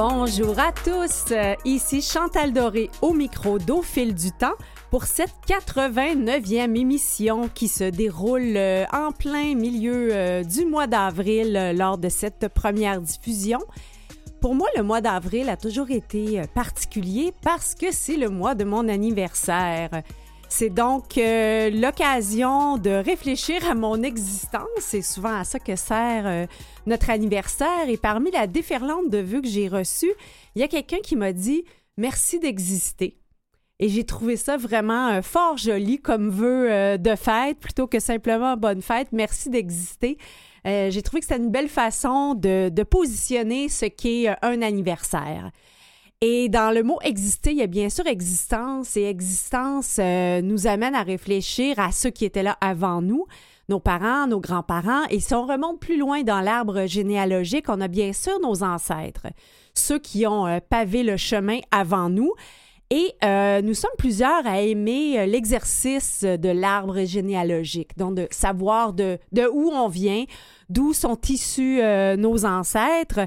Bonjour à tous, euh, ici Chantal Doré au micro d'Au fil du temps pour cette 89e émission qui se déroule euh, en plein milieu euh, du mois d'avril lors de cette première diffusion. Pour moi, le mois d'avril a toujours été particulier parce que c'est le mois de mon anniversaire. C'est donc euh, l'occasion de réfléchir à mon existence. C'est souvent à ça que sert euh, notre anniversaire. Et parmi la déferlante de vœux que j'ai reçus, il y a quelqu'un qui m'a dit Merci d'exister. Et j'ai trouvé ça vraiment euh, fort joli comme vœu de fête plutôt que simplement bonne fête. Merci d'exister. j'ai trouvé que c'était une belle façon de, de positionner ce qu'est un anniversaire. Et dans le mot exister, il y a bien sûr existence et existence euh, nous amène à réfléchir à ceux qui étaient là avant nous, nos parents, nos grands-parents. Et si on remonte plus loin dans l'arbre généalogique, on a bien sûr nos ancêtres, ceux qui ont euh, pavé le chemin avant nous. Et euh, nous sommes plusieurs à aimer l'exercice de l'arbre généalogique, donc de savoir de, de où on vient, d'où sont issus nos ancêtres.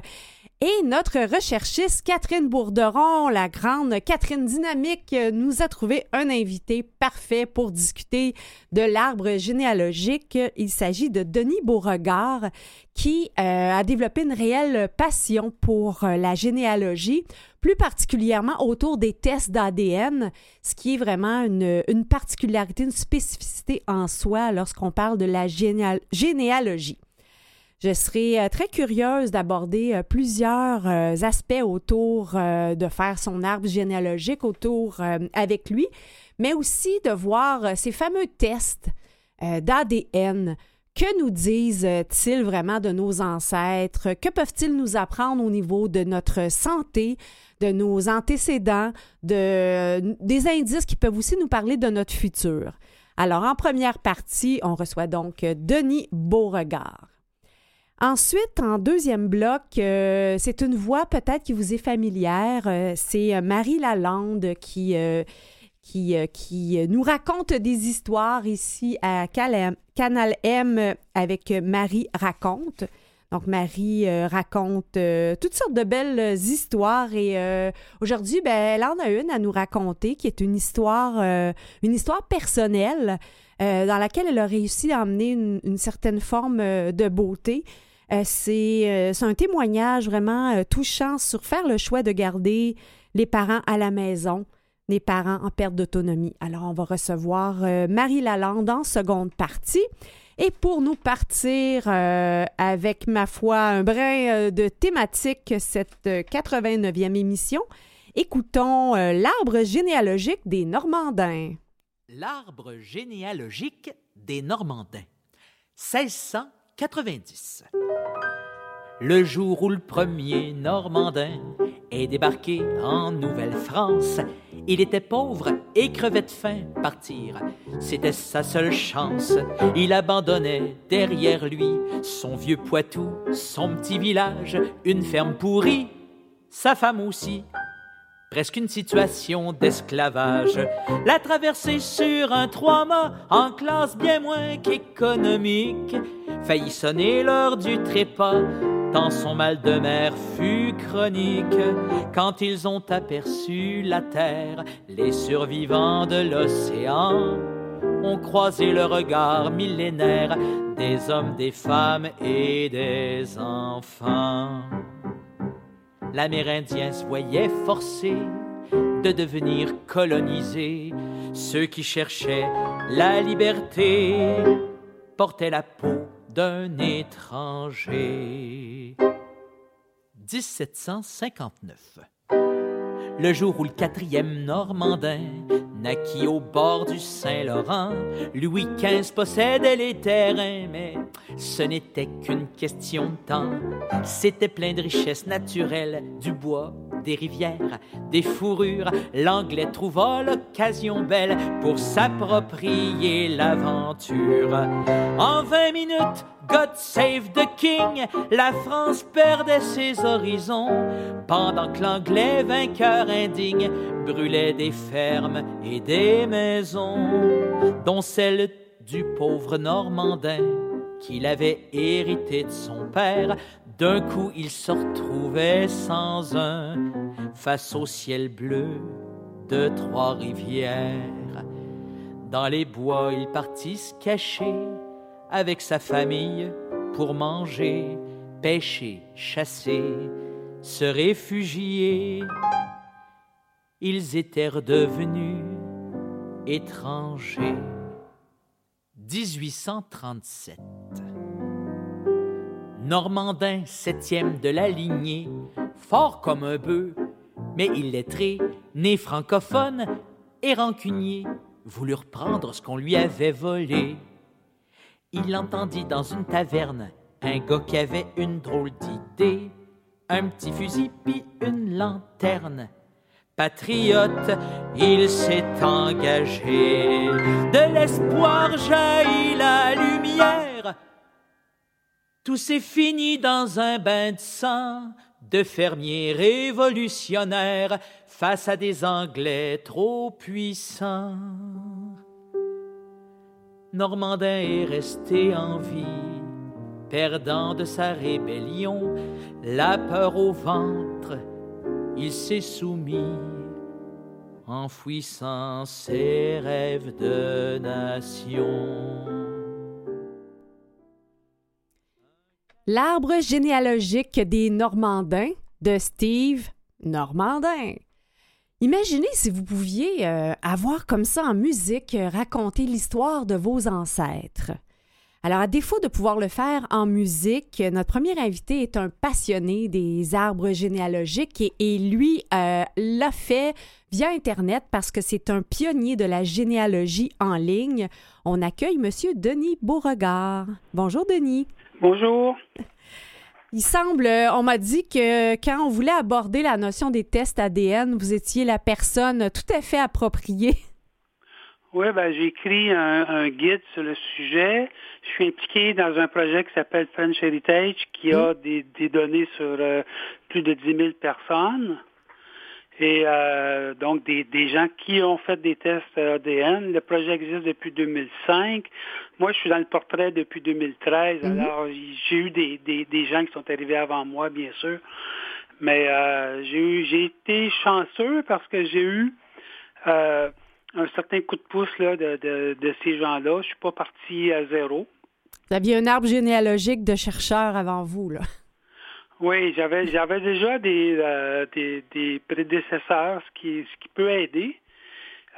Et notre recherchiste Catherine Bourderon, la grande Catherine Dynamique, nous a trouvé un invité parfait pour discuter de l'arbre généalogique. Il s'agit de Denis Beauregard qui euh, a développé une réelle passion pour euh, la généalogie, plus particulièrement autour des tests d'ADN, ce qui est vraiment une, une, particularité, une spécificité en soi lorsqu'on parle de la généalogie. Je serai euh, très curieuse d'aborder euh, plusieurs euh, aspects autour de faire son arbre généalogique autour avec lui, mais aussi de voir ces fameux tests d'ADN. Que nous disent-ils vraiment de nos ancêtres? Que peuvent-ils nous apprendre au niveau de notre santé, de nos antécédents, de, des indices qui peuvent aussi nous parler de notre futur? Alors, en première partie, on reçoit donc Denis Beauregard. Ensuite, en deuxième bloc, euh, c'est une voix peut-être qui vous est familière. Euh, c'est euh, Marie Lalande qui, qui, qui nous raconte des histoires ici à Canal M avec Marie Raconte. Donc, Marie raconte toutes sortes de belles histoires et aujourd'hui, ben, elle en a une à nous raconter qui est une histoire, une histoire personnelle dans laquelle elle a réussi à emmener une certaine forme de beauté. Euh, euh, c'est un témoignage vraiment euh, touchant sur faire le choix de garder les parents à la maison, les parents en perte d'autonomie. Alors, on va recevoir Marie Lalande en seconde partie. Et pour nous partir avec, ma foi, un brin de thématique, cette 89e émission, écoutons l'arbre généalogique des Normandins. L'arbre généalogique des Normandins. 1690 le jour où le premier Normandin est débarqué en Nouvelle-France. Il était pauvre et crevait de faim. Partir, c'était sa seule chance. Il abandonnait derrière lui son vieux Poitou, son petit village, une ferme pourrie, sa femme aussi. Presque une situation d'esclavage. La traversée sur un trois-mâts en classe bien moins qu'économique. Faillit sonner l'heure du trépas tant son mal de mer fut chronique. Quand ils ont aperçu la terre, les survivants de l'océan ont croisé le regard millénaire des hommes, des femmes et des enfants. L'Amérindien se voyait forcé de devenir colonisé. Ceux qui cherchaient la liberté portaient la peau d'un étranger. 1759. Le jour où le quatrième Normandin naquit au bord du Saint-Laurent, Louis XV possédait les terrains, mais ce n'était qu'une question de temps. C'était plein de richesses naturelles, du bois, des rivières, des fourrures. L'Anglais trouva l'occasion belle pour s'approprier l'aventure. En vingt minutes, God save the king, la France perdait ses horizons, pendant que l'anglais vainqueur indigne brûlait des fermes et des maisons, dont celle du pauvre Normandin qu'il avait hérité de son père. D'un coup, il se retrouvait sans un face au ciel bleu de Trois-Rivières. Dans les bois, il partit se cacher avec sa famille pour manger, pêcher, chasser, se réfugier. Ils étaient redevenus étrangers. 1837. Normandin, septième de la lignée, fort comme un bœuf, mais illettré, né francophone et rancunier, voulut reprendre ce qu'on lui avait volé. Il entendit dans une taverne un gars qui avait une drôle d'idée, un petit fusil puis une lanterne patriote, il s'est engagé. De l'espoir jaillit la lumière. Tout s'est fini dans un bain de sang de fermiers révolutionnaires face à des Anglais trop puissants. Normandin est resté en vie, perdant de sa rébellion la peur au ventre il s'est soumis, enfouissant ses rêves de nation. L'arbre généalogique des Normandins de Steve Normandin. Imaginez si vous pouviez euh, avoir comme ça en musique raconter l'histoire de vos ancêtres. Alors, à défaut de pouvoir le faire en musique, notre premier invité est un passionné des arbres généalogiques et, lui euh, l'a fait via Internet parce que c'est un pionnier de la généalogie en ligne. On accueille M. Denis Beauregard. Bonjour, Denis. Bonjour. Il semble, on m'a dit que quand on voulait aborder la notion des tests ADN, vous étiez la personne tout à fait appropriée. Oui, ben, j'ai écrit un, guide sur le sujet. Je suis impliqué dans un projet qui s'appelle French Heritage, qui a mm. des, données sur euh, plus de 10 000 personnes. Et euh, donc, des, gens qui ont fait des tests ADN. Le projet existe depuis 2005. Moi, je suis dans le portrait depuis 2013. Mm-hmm. Alors, j'ai eu des, gens qui sont arrivés avant moi, bien sûr. Mais euh, j'ai été chanceux parce que j'ai eu un certain coup de pouce là, de, de, ces gens-là. Je ne suis pas parti à zéro. Vous aviez un arbre généalogique de chercheurs avant vous, là. Oui, j'avais j'avais déjà des, euh, des, prédécesseurs, ce qui, ce qui peut aider.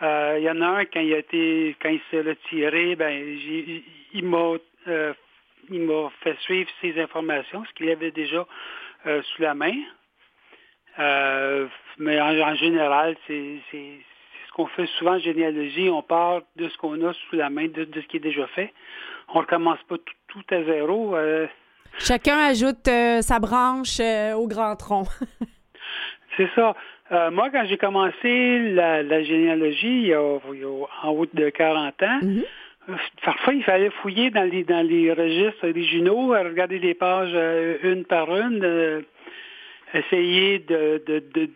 Euh, il y en a un, quand il a été quand il s'est retiré, ben il m'a euh, il m'a fait suivre ses informations, ce qu'il avait déjà sous la main. mais en général, c'est qu'on fait souvent en généalogie, on part de ce qu'on a sous la main, de, ce qui est déjà fait. On ne recommence pas tout, à zéro. Euh. Chacun ajoute euh, sa branche euh, au grand tronc. C'est ça. moi, quand j'ai commencé la, généalogie il y, a, en haut de 40 ans, mm-hmm. Parfois, il fallait fouiller dans les, dans les registres originaux, regarder les pages une par une, essayer de, de,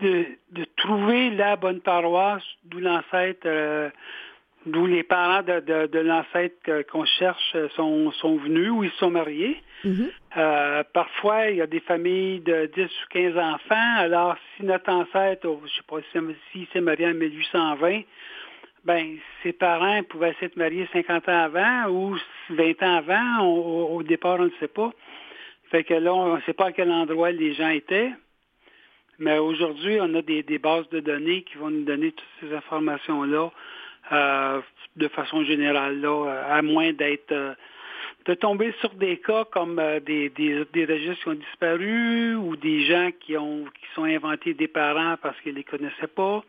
de, trouver la bonne paroisse d'où l'ancêtre, euh, d'où les parents de, de, l'ancêtre qu'on cherche sont, sont venus ou ils sont mariés. Mm-hmm. Euh, parfois, il y a des familles de 10 ou 15 enfants. Alors, si notre ancêtre, je ne sais pas si s'est marié en 1820, ben, ses parents pouvaient s'être mariés 50 ans avant ou 20 ans avant. au départ, on ne sait pas. Fait que là, on ne sait pas à quel endroit les gens étaient. Mais aujourd'hui, on a des, bases de données qui vont nous donner toutes ces informations-là euh, de façon générale, là, à moins d'être euh, de tomber sur des cas comme euh, des, des, registres qui ont disparu ou des gens qui ont qui sont inventés des parents parce qu'ils ne les connaissaient pas.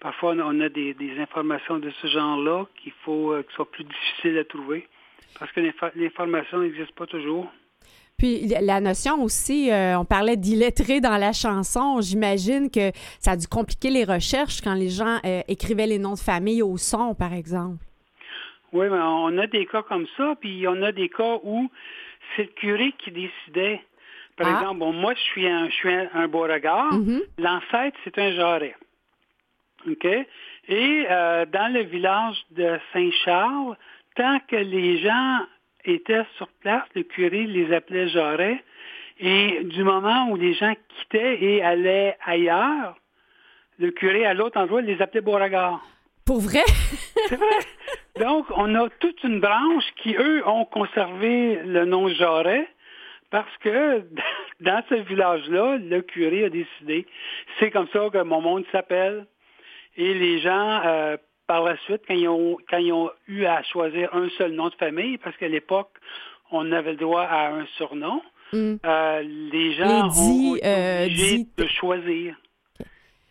Parfois, on a des, informations de ce genre-là qu'il faut qui soient plus difficiles à trouver parce que l'information n'existe pas toujours. Puis la notion aussi, euh, on parlait d'illettré dans la chanson. J'imagine que ça a dû compliquer les recherches quand les gens euh, écrivaient les noms de famille au son, par exemple. Oui, mais on a des cas comme ça, puis on a des cas où c'est le curé qui décidait. Par ah. exemple, bon, moi, je suis un, je suis un, beau regard. Mm-hmm. L'ancêtre, c'est un jarret. OK? Et euh, dans le village de Saint-Charles, tant que les gens étaient sur place, le curé les appelait Jarret. Et du moment où les gens quittaient et allaient ailleurs, le curé à l'autre endroit les appelait Beauregard. Pour vrai? C'est vrai. Donc, on a toute une branche qui, eux, ont conservé le nom Jarret parce que dans ce village-là, le curé a décidé, c'est comme ça que mon monde s'appelle. Et les gens, euh, par la suite, quand ils, ont, quand ils ont eu à choisir un seul nom de famille, parce qu'à l'époque, on avait le droit à un surnom, mm. euh, les gens ont, été euh, obligés de choisir.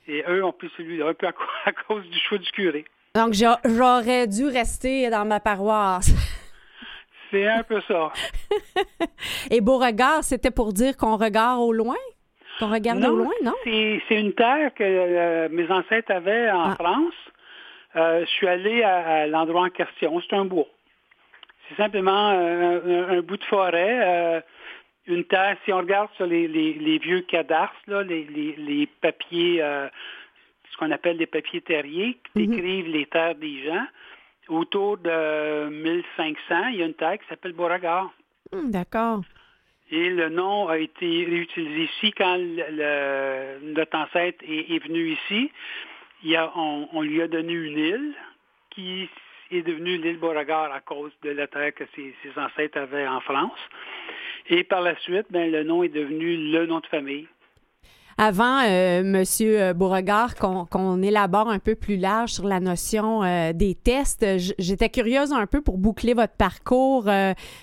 Et eux ont pris celui-là un peu à, cause du choix du curé. Donc, j'aurais dû rester dans ma paroisse. C'est un peu ça. Et Beauregard, c'était pour dire qu'on regarde au loin? Qu'on regarde au loin, non? C'est une terre que euh, mes ancêtres avaient en ah. France. Euh, je suis allé à, l'endroit en question. C'est un bois. C'est simplement un, bout de forêt. une terre, si on regarde sur les, vieux cadastres, les, papiers ce qu'on appelle des papiers terriers qui mhm. décrivent les terres des gens. Autour de 1500, il y a une terre qui s'appelle Beauregard. Hmm, d'accord. Et le nom a été réutilisé ici quand notre ancêtre est, venu ici. Il on, lui a donné une île qui est devenue l'île Beauregard à cause de la terre que ses, ancêtres avaient en France. Et par la suite, ben, le nom est devenu le nom de famille avant, euh, Monsieur euh, Beauregard, qu'on élabore un peu plus large sur la notion euh, des tests, j'étais curieuse un peu pour boucler votre parcours.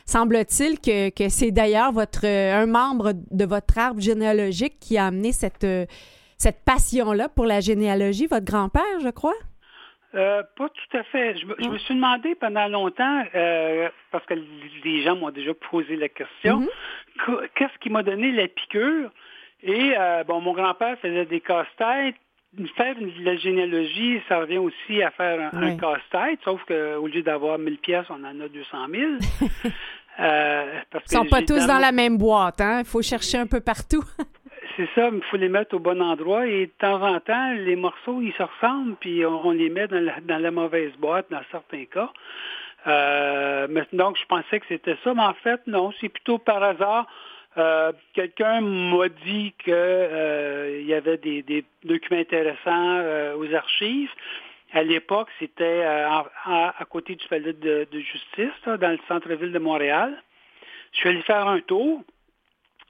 Semble-t-il que, que c'est d'ailleurs votre un membre de votre arbre généalogique qui a amené cette, cette passion-là pour la généalogie, votre grand-père, je crois? pas tout à fait. Je, me suis demandé pendant longtemps, parce que les gens m'ont déjà posé la question, mm-hmm. qu'est-ce qui m'a donné la piqûre? Et euh, bon, mon grand-père faisait des casse-têtes. Faire la généalogie, ça revient aussi à faire un, casse-tête, sauf qu'au lieu d'avoir 1000 pièces, on en a 200 000. euh, Ils sont pas tous dans la même boîte, hein? Il faut chercher un peu partout. C'est ça, il faut les mettre au bon endroit et de temps en temps, les morceaux, ils se ressemblent, puis on, les met dans la, mauvaise boîte dans certains cas. Euh, donc, je pensais que c'était ça, mais en fait, non, c'est plutôt par hasard. Euh, quelqu'un m'a dit qu'il euh, y avait des, documents intéressants euh, aux archives. À l'époque, c'était à, côté du palais de, justice, dans le centre-ville de Montréal. Je suis allé faire un tour.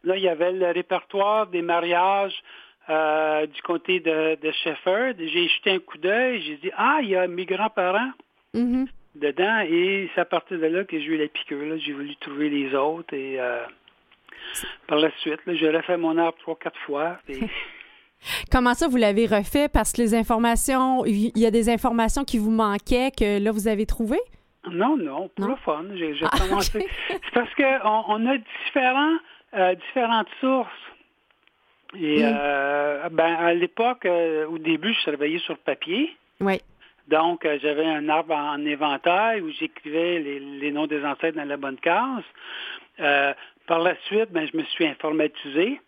Là, il y avait le répertoire des mariages du côté de, de Shefford. J'ai jeté un coup d'œil. J'ai dit, ah, il y a mes grands-parents. Mm-hmm. dedans et c'est à partir de là que j'ai eu la piqûre. J'ai voulu trouver les autres et par la suite. J'ai refait mon arbre trois, quatre fois. Comment ça, vous l'avez refait? Parce que les informations, il y a des informations qui vous manquaient que là, vous avez trouvées? Non, non, pour le fun. J'ai ah, commencé. C'est parce qu'on on a différents, euh, différentes sources. Et euh, ben, à l'époque, euh, au début, je travaillais sur papier. Oui. Donc, j'avais un arbre en éventail où j'écrivais les, les, noms des ancêtres dans la bonne case. Par la suite, ben, je me suis informatisé.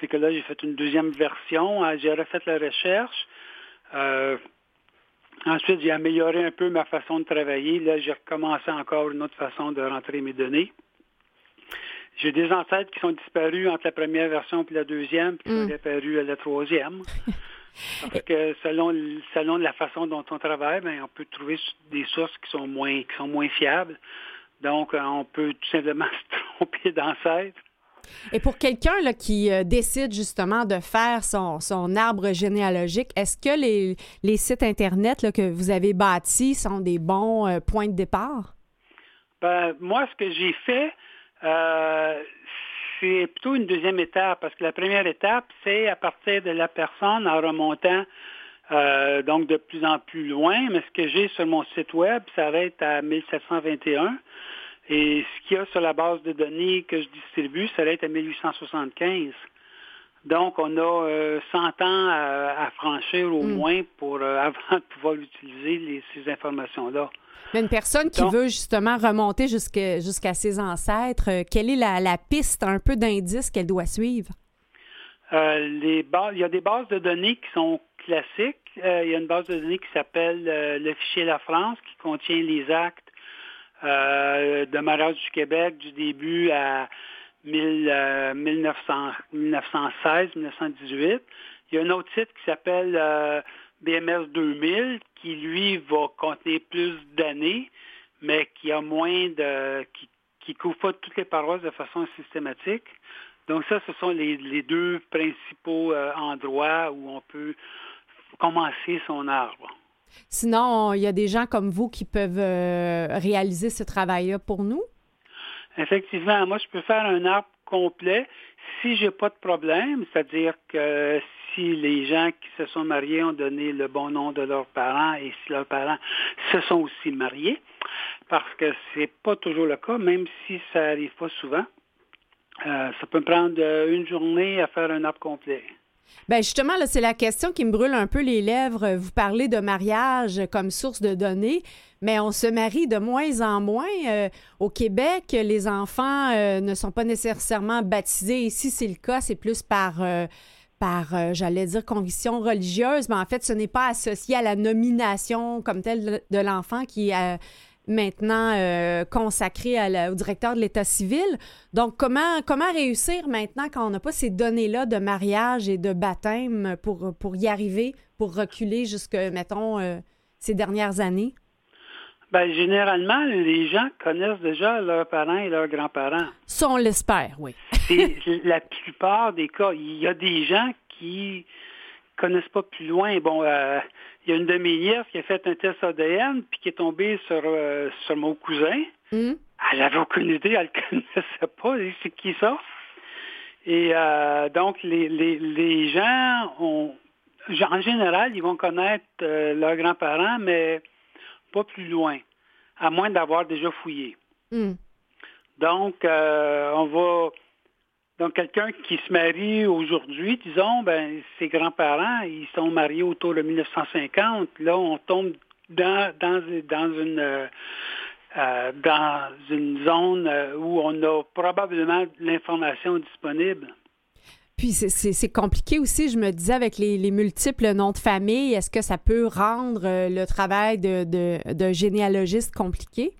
Fait que là, j'ai fait une deuxième version. J'ai refait la recherche. Ensuite, j'ai amélioré un peu ma façon de travailler. Là, j'ai recommencé encore une autre façon de rentrer mes données. J'ai des ancêtres qui sont disparus entre la première version et la deuxième, puis qui sont mm. apparus à la troisième. Parce que selon, selon la façon dont on travaille, ben, on peut trouver des sources qui sont moins, qui sont moins fiables. Donc, euh, on peut tout simplement se tromper d'ancêtre. Et pour quelqu'un qui euh, décide justement de faire son, son arbre généalogique, est-ce que les, les, sites Internet que vous avez bâtis sont des bons euh, points de départ? Ben, moi, ce que j'ai fait, c'est plutôt une deuxième étape, parce que la première étape, c'est à partir de la personne en remontant donc de plus en plus loin, mais ce que j'ai sur mon site web s'arrête à 1721. Et ce qu'il y a sur la base de données que je distribue, ça va être à 1875. Donc, on a 100 euh, ans à, franchir au hmm. moins pour euh, avant de pouvoir utiliser ces informations-là. Mais une personne qui veut justement remonter jusqu'à ses ancêtres, euh, quelle est la, piste, un peu d'indice qu'elle doit suivre? les il y a des bases de données qui sont classiques. il y a une base de données qui s'appelle le fichier La France qui contient les actes de mariage du Québec du début à 1916, 1918. Il y a un autre site qui s'appelle BMS 2000 qui, lui, va contenir plus d'années, mais qui a moins de... qui, qui couvre pas toutes les paroisses de façon systématique. Donc ça, ce sont les, deux principaux euh, endroits où on peut commencer son arbre. Sinon, il y a des gens comme vous qui peuvent euh, réaliser ce travail-là pour nous? Effectivement, moi, je peux faire un arbre complet si j'ai pas de problème, c'est-à-dire que si les gens qui se sont mariés ont donné le bon nom de leurs parents et si leurs parents se sont aussi mariés, parce que c'est pas toujours le cas, même si ça arrive pas souvent. Euh, ça peut me prendre une journée à faire un arbre complet. Ben justement, c'est la question qui me brûle un peu les lèvres. Vous parlez de mariage comme source de données, mais on se marie de moins en moins. Euh, au Québec, les enfants ne sont pas nécessairement baptisés. Ici, c'est le cas, c'est plus par par, j'allais dire, conviction religieuse, mais en fait, ce n'est pas associé à la nomination comme telle de l'enfant qui est maintenant euh, consacré au directeur de l'État civil. Donc, comment, comment réussir maintenant quand on n'a pas ces données-là de mariage et de baptême pour, pour y arriver, pour reculer jusque, mettons, euh, ces dernières années? Bien, généralement, les gens connaissent déjà leurs parents et leurs grands-parents. Ça, on l'espère, oui. la plupart des cas. Il y a des gens qui connaissent pas plus loin. Bon, euh, il y a une de mes nièces qui a fait un test ADN puis qui est tombée sur, euh, sur mon cousin. Hmm. Elle n'avait aucune idée, elle ne connaissait pas. C'est qui ça? Et euh, donc, les, les, les, gens ont, en général, ils vont connaître leurs grands-parents, mais pas plus loin, à moins d'avoir déjà fouillé. Hmm. Donc, on va donc, quelqu'un qui se marie aujourd'hui, disons, ben, ses grands-parents, ils sont mariés autour de 1950. Là, on tombe dans, dans, dans une euh, euh, dans une zone euh, où on a probablement l'information disponible. Puis c'est compliqué aussi, je me disais, avec les, multiples noms de famille, est-ce que ça peut rendre le travail de, de, de généalogiste compliqué?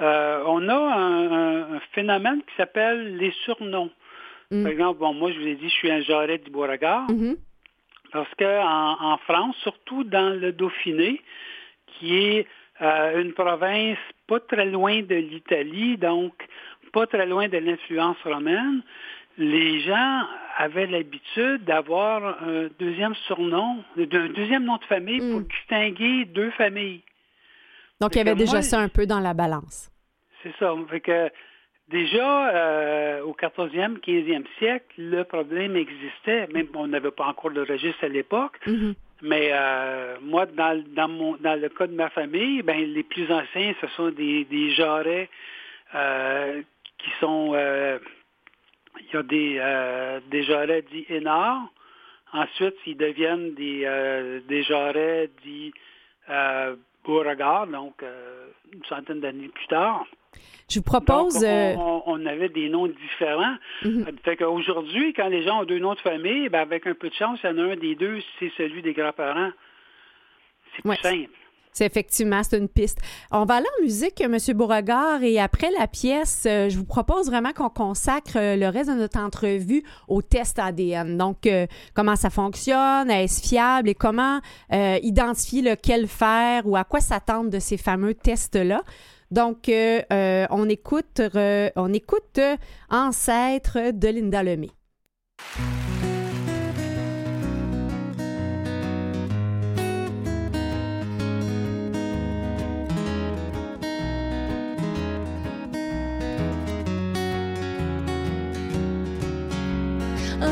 Euh, on a un, phénomène qui s'appelle les surnoms. Mm. Par exemple, bon, moi, je vous ai dit, je suis un jarret du Beauregard. Mm-hmm. Parce qu'en en, France, surtout dans le Dauphiné, qui est euh, une province pas très loin de l'Italie, donc pas très loin de l'influence romaine, les gens avaient l'habitude d'avoir un deuxième surnom, un deuxième nom de famille pour mm. distinguer deux familles. Donc, il y avait déjà ça un peu dans la balance. C'est ça. Fait que déjà, euh, au 14e, 15e siècle, le problème existait. Même on n'avait pas encore de registre à l'époque. Mm-hmm. Mais euh, moi, dans, dans, mon, dans le cas de ma famille, ben, les plus anciens, ce sont des, des jarrets euh, qui sont... il y a des, des jarrets dits énorts. Ensuite, ils deviennent des, des jarrets dits Beauregard, donc une centaine d'années plus tard. Je vous propose. Euh, on, avait des noms différents. Mhm. Fait qu'aujourd'hui, quand les gens ont deux noms de famille, ben avec un peu de chance, il y en a un des deux, c'est celui des grands-parents. C'est plus simple. C'est effectivement, c'est une piste. On va aller en musique, M. Beauregard, et après la pièce, euh, je vous propose vraiment qu'on consacre euh, le reste de notre entrevue au test ADN. Donc, comment ça fonctionne, est-ce fiable et comment identifier lequel faire ou à quoi s'attendre de ces fameux tests-là. Donc, euh, euh, on écoute, on écoute Ancêtre de Linda Lemay.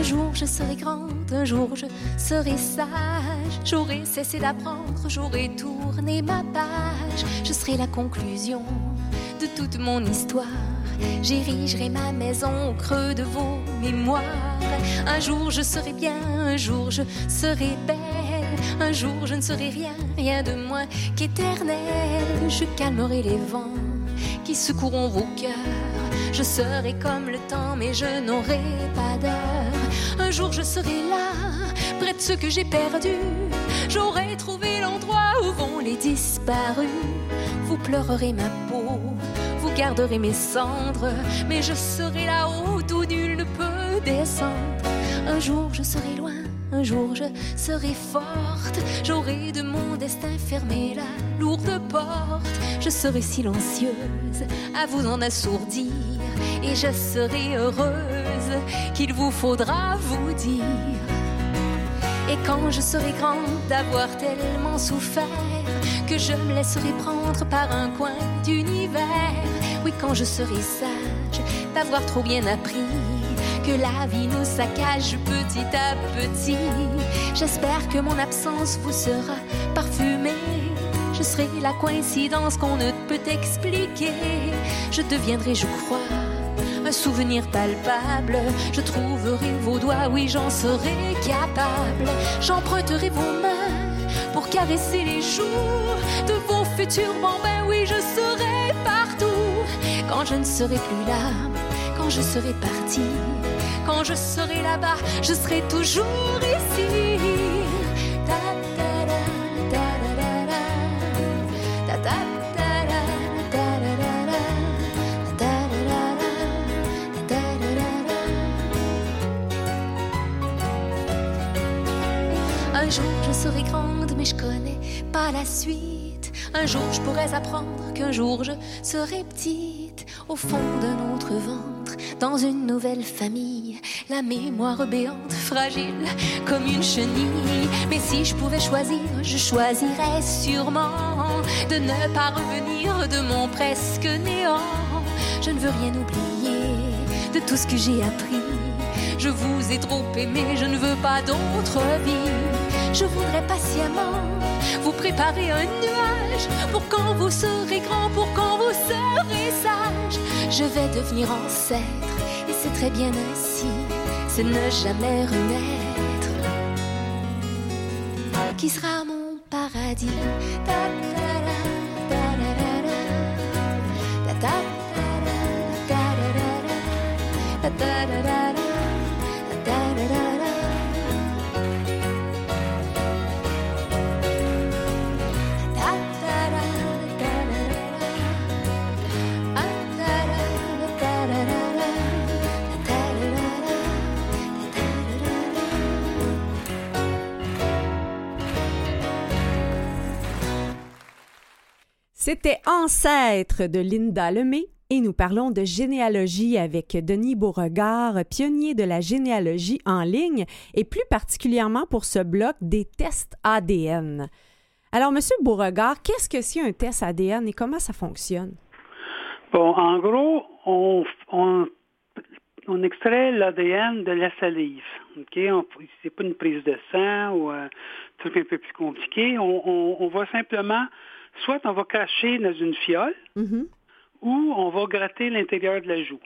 Jour je serai grande, un jour je serai sage. J'aurai cessé d'apprendre, j'aurai tourné ma page. Je serai la conclusion de toute mon histoire. J'érigerai ma maison au creux de vos mémoires. Un jour je serai bien, un jour je serai belle. Un jour je ne serai rien, rien de moins qu'éternel. Je calmerai les vents qui secourront vos cœurs. Je serai comme le temps, mais je n'aurai pas d'heure. Un jour je serai là, près de ce que j'ai perdu. J'aurai trouvé l'endroit où vont les disparus. vous pleurerez ma peau, vous garderez mes cendres, mais je serai là-haut d'où nul ne peut descendre. Un jour je serai loin, un jour je serai forte, j'aurai de mon destin fermé la lourde porte. Je serai silencieuse à vous en assourdir, et je serai heureuse qu'il vous faudra vous dire. Et quand je serai grande d'avoir tellement souffert que je me laisserai prendre par un coin d'univers. Oui, quand je serai sage d'avoir trop bien appris que la vie nous saccage petit à petit. J'espère que mon absence vous sera parfumée. Je serai la coïncidence qu'on ne peut expliquer. Je deviendrai, je crois, un souvenir palpable. Je trouverai vos doigts, oui, j'en serai capable. J'emprunterai vos mains pour caresser les jours de vos futurs bambins. Oui, je serai partout quand je ne serai plus là, quand je serai parti, quand je serai là-bas, je serai toujours ici. Serai grande, mais je connais pas la suite. Un jour je pourrais apprendre qu'un jour je serai petite au fond d'un autre ventre, dans une nouvelle famille. La mémoire béante, fragile comme une chenille. Mais si je pouvais choisir, je choisirais sûrement de ne pas revenir de mon presque néant. Je ne veux rien oublier de tout ce que j'ai appris. Je vous ai trop aimé, je ne veux pas d'autre vie. Je voudrais patiemment vous préparer un nuage pour quand vous serez grand, pour quand vous serez sage. Je vais devenir ancêtre et c'est très bien ainsi, c'est ne jamais renaître. Qui sera mon paradis? C'était Ancêtre de Linda Lemay et nous parlons de généalogie avec Denis Beauregard, pionnier de la généalogie en ligne et plus particulièrement pour ce bloc des tests ADN. Alors, Monsieur Beauregard, qu'est-ce que c'est un test ADN et comment ça fonctionne? Bon, en gros, on, extrait l'ADN de la salive. OK? On- C'est pas une prise de sang ou un truc un peu plus compliqué. On- on va simplement, soit on va cracher dans une fiole, Mhm. ou on va gratter l'intérieur de la joue.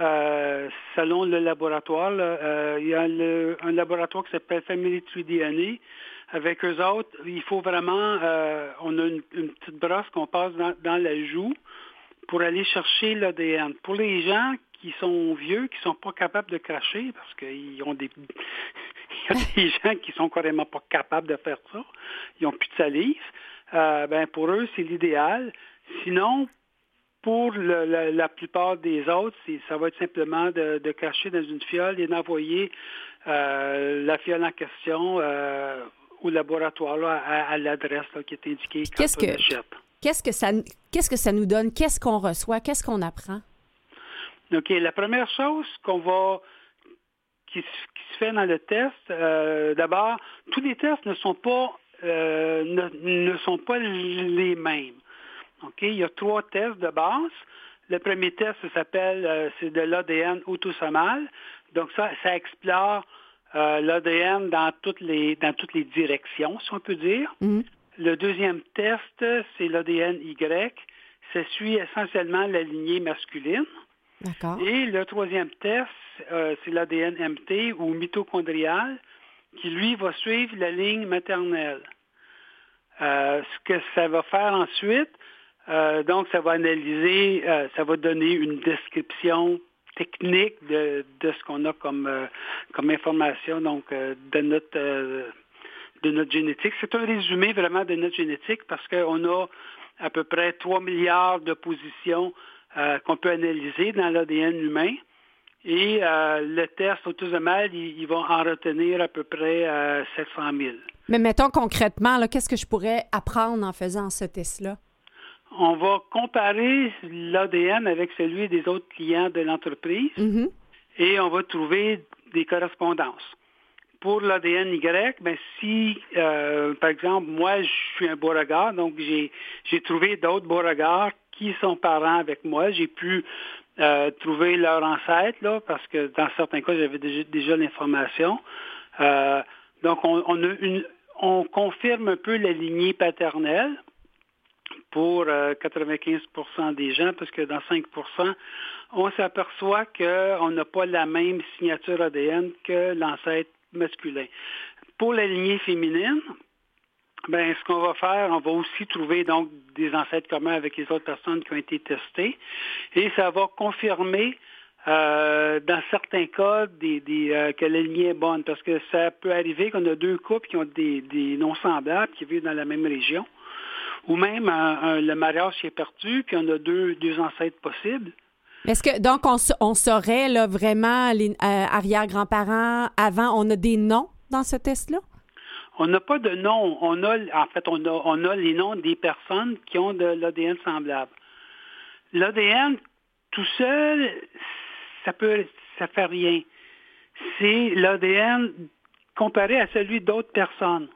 Euh, selon le laboratoire, là, euh, il y a le- un laboratoire qui s'appelle Family Tree DNA. Avec eux autres, il faut vraiment, euh, on a une, une petite brosse qu'on passe dans, dans la joue pour aller chercher l'ADN. Pour les gens qui sont vieux, qui sont pas capables de cracher, parce qu'ils ont des, il y a des gens qui sont carrément pas capables de faire ça, ils ont plus de salive, euh, ben pour eux c'est l'idéal. Sinon, pour le- la, la plupart des autres, ça va être simplement de, de cacher dans une fiole et d'envoyer euh, la fiole en question euh, au laboratoire là, à, à l'adresse qui est indiquée quand Qu'est-ce on que- achète. Qu'est-ce que ça, qu'est-ce que ça nous donne? Qu'est-ce qu'on reçoit? Qu'est-ce qu'on apprend? OK, la première chose qu'on va qui, se- qui se fait dans le test, euh, d'abord, tous les tests ne sont pas euh, ne, ne sont pas les mêmes. Il y a trois tests de base. Le premier test, s'appelle euh, c'est de l'ADN autosomal. Donc ça, ça explore euh, l'ADN dans toutes les dans toutes les directions, si on peut dire. Mhm. Le deuxième test, c'est l'ADN Y. Ça suit essentiellement la lignée masculine. D'accord. Et le troisième test, euh, c'est l'ADN MT ou mitochondrial, qui lui va suivre la ligne maternelle. Euh, ce que ça va faire ensuite, euh, donc ça va analyser, euh, ça va donner une description technique de, de ce qu'on a comme, euh, comme information, donc euh, de notre euh, de notre génétique. C'est un résumé vraiment de notre génétique parce qu'on a à peu près 3 milliards de positions qu'on peut analyser dans l'ADN humain. Et euh, le test autosomal, il, il, va en retenir à peu près 700 000. Mais mettons concrètement, qu'est-ce que je pourrais apprendre en faisant ce test-là? On va comparer l'ADN avec celui des autres clients de l'entreprise mm-hmm. et on va trouver des correspondances. Pour l'ADN Y, ben, si, euh, par exemple, moi, je suis un Beauregard, donc j'ai trouvé d'autres Beauregards qui sont parents avec moi. J'ai pu euh, trouver leur ancêtre, là, parce que dans certains cas, j'avais déjà, l'information. Euh, donc, on, on, a une, on confirme un peu la lignée paternelle pour 95% des gens, parce que dans 5% on s'aperçoit qu'on n'a pas la même signature ADN que l'ancêtre masculin. Pour la lignée féminine, ben, ce qu'on va faire, on va aussi trouver donc des ancêtres communs avec les autres personnes qui ont été testées, et ça va confirmer euh, dans certains cas des, euh, que la lignée est bonne, parce que ça peut arriver qu'on a deux couples qui ont des, des noms semblables, qui vivent dans la même région, ou même le mariage qui est perdu, puis on a deux, deux ancêtres possibles. Est-ce que donc on, on saurait là, vraiment les euh, arrière-grands-parents avant, on a des noms dans ce test-là? On n'a pas de nom. On a, en fait, on a, on a les noms des personnes qui ont de l'ADN semblable. L'ADN tout seul, ça peut, ça fait rien. C'est l'ADN comparé à celui d'autres personnes.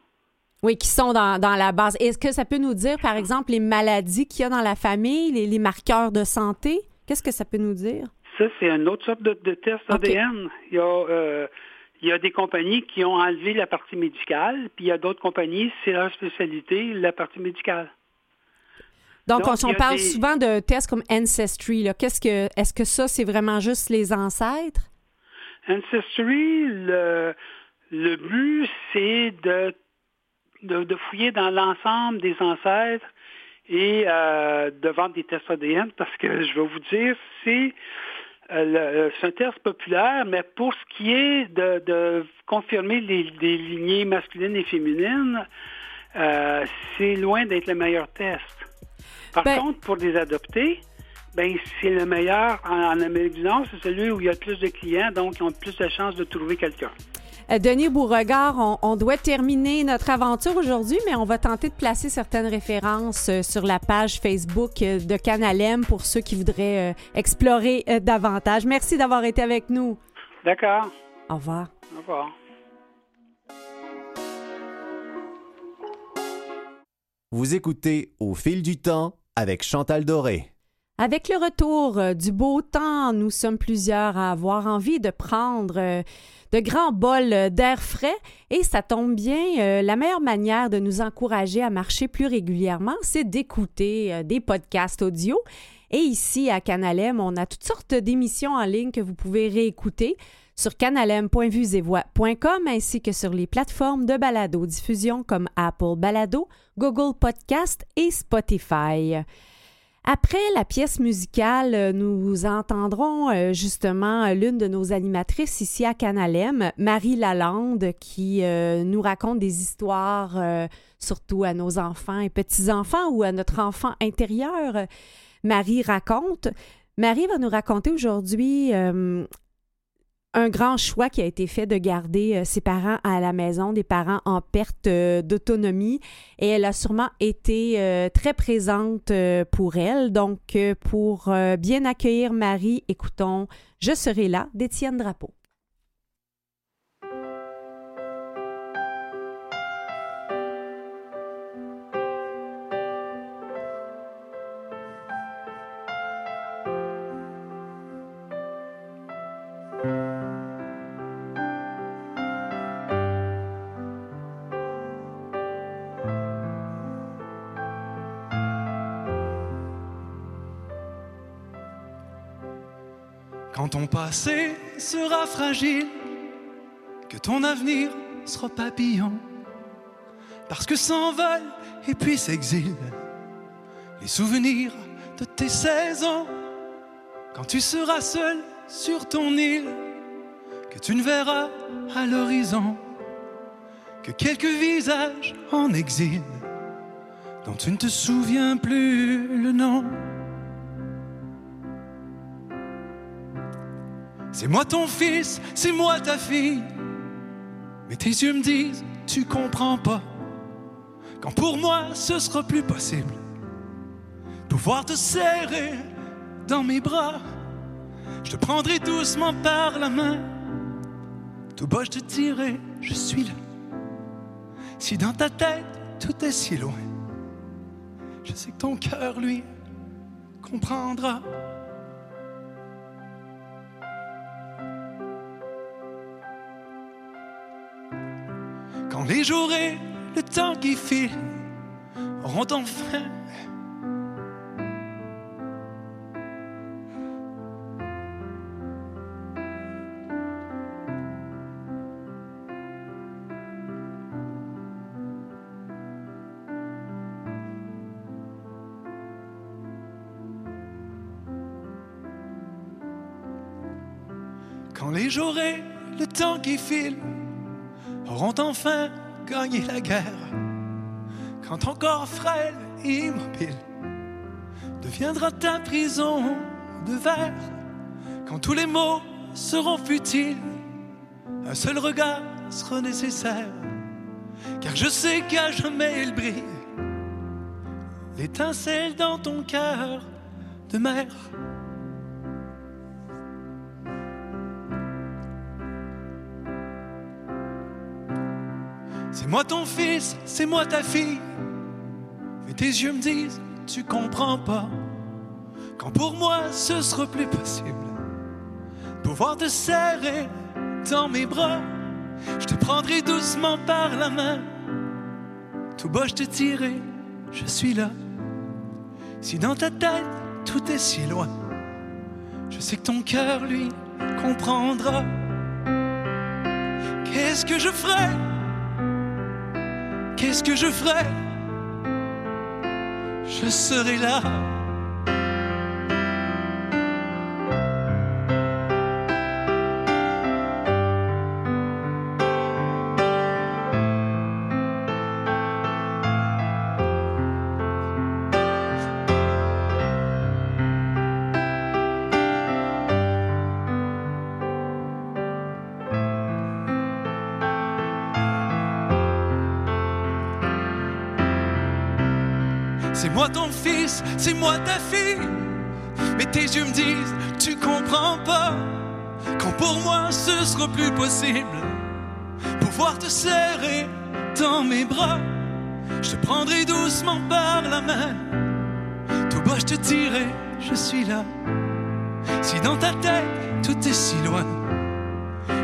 Oui, qui sont dans, la base. Est-ce que ça peut nous dire, par exemple, les maladies qu'il y a dans la famille, les, marqueurs de santé? Qu'est-ce que ça peut nous dire? Ça, c'est une autre sorte de, test ADN. Il, y a, euh, il y a des compagnies qui ont enlevé la partie médicale, puis il y a d'autres compagnies, c'est leur spécialité, la partie médicale. Donc, on, parle souvent de tests comme Ancestry. Qu'est-ce que, est-ce que ça, c'est vraiment juste les ancêtres? Ancestry, le, le but, c'est de de, fouiller dans l'ensemble des ancêtres et euh, de vendre des tests ADN parce que je vais vous dire, c'est euh, un test populaire, mais pour ce qui est de, confirmer les, lignées masculines et féminines, euh, c'est loin d'être le meilleur test. Par ben contre, pour des adoptés, ben, c'est le meilleur en, Amérique du Nord, c'est celui où il y a plus de clients, donc ils ont plus de chances de trouver quelqu'un. Euh, Denis Beauregard, on, doit terminer notre aventure aujourd'hui, mais on va tenter de placer certaines références euh, sur la page Facebook euh, de Canalem pour ceux qui voudraient explorer davantage. Merci d'avoir été avec nous. D'accord. Au revoir. Au revoir. Vous écoutez Au fil du temps avec Chantal Doré. Avec le retour du beau temps, nous sommes plusieurs à avoir envie de prendre de grands bols euh, d'air frais et ça tombe bien, euh, la meilleure manière de nous encourager à marcher plus régulièrement, c'est d'écouter euh, des podcasts audio. Et ici à Canalem, on a toutes sortes d'émissions en ligne que vous pouvez réécouter sur canalem.vuesetvoix.com ainsi que sur les plateformes de balado diffusion comme Apple Balado, Google Podcast et Spotify. Après la pièce musicale, euh, nous entendrons euh, justement l'une de nos animatrices ici à Canalem, Marie Lalande, qui euh, nous raconte des histoires, surtout à nos enfants et petits-enfants ou à notre enfant intérieur. Marie raconte. Marie va nous raconter aujourd'hui un grand choix qui a été fait de garder euh, ses parents à la maison, des parents en perte euh, d'autonomie. Et elle a sûrement été euh, très présente pour elle. Donc, pour bien accueillir Marie, écoutons Je serai là d'Étienne Drapeau. Quand ton passé sera fragile, que ton avenir sera papillon, parce que s'envolent et puis s'exilent les souvenirs de tes 16 ans, quand tu seras seul sur ton île, que tu ne verras à l'horizon que quelques visages en exil dont tu ne te souviens plus le nom. C'est moi ton fils, c'est moi ta fille. Mais tes yeux me disent, tu comprends pas. Quand pour moi ce sera plus possible, pouvoir te serrer dans mes bras, je te prendrai doucement par la main. Tout bas, je te dirai, je suis là. Si dans ta tête tout est si loin, je sais que ton cœur, lui, comprendra. Les jours et le temps qui file auront enfin Quand les jours et le temps qui file auront enfin gagné la guerre, quand ton corps frêle et immobile deviendra ta prison de verre, quand tous les mots seront futiles, un seul regard sera nécessaire, car je sais qu'à jamais il brille l'étincelle dans ton cœur de mère. C'est moi ton fils, c'est moi ta fille. Mais tes yeux me disent, tu comprends pas. Quand pour moi ce sera plus possible, pouvoir te serrer dans mes bras, je te prendrai doucement par la main. Tout bas, je te dirai, je suis là. Si dans ta tête tout est si loin, je sais que ton cœur, lui, comprendra. Qu'est-ce que je ferai? Qu'est-ce que je ferai Je serai là. C'est moi ta fille. Mais tes yeux me disent, tu comprends pas. Quand pour moi ce sera plus possible, pouvoir te serrer dans mes bras, je te prendrai doucement par la main. Tout bas, je te dirai, je suis là. Si dans ta tête tout est si loin,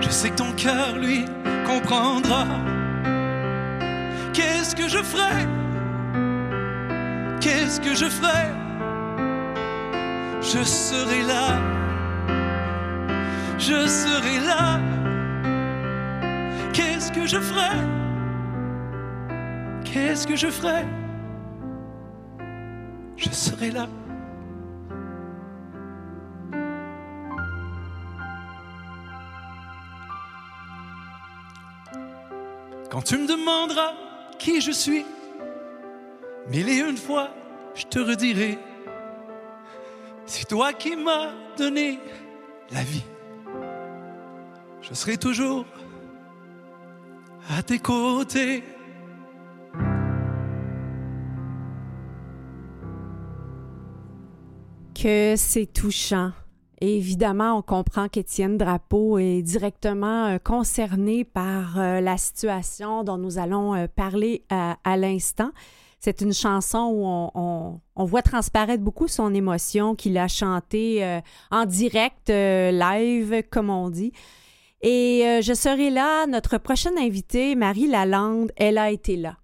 je sais que ton cœur, lui, comprendra. Qu'est-ce que je ferai? Qu'est-ce que je ferai? Je serai là. Je serai là. Qu'est-ce que je ferai? Qu'est-ce que je ferai? Je serai là. Quand tu me demanderas qui je suis, Mille et une fois, je te redirai, c'est toi qui m'as donné la vie. Je serai toujours à tes côtés. Que c'est touchant. Évidemment, on comprend qu'Étienne Drapeau est directement euh, concerné par euh, la situation dont nous allons euh, parler à l'instant. C'est une chanson où on, on, on, voit transparaître beaucoup son émotion qu'il a chantée euh, en direct, euh, live, comme on dit. Et euh, je serai là. Notre prochaine invitée, Marie Lalande, elle a été là.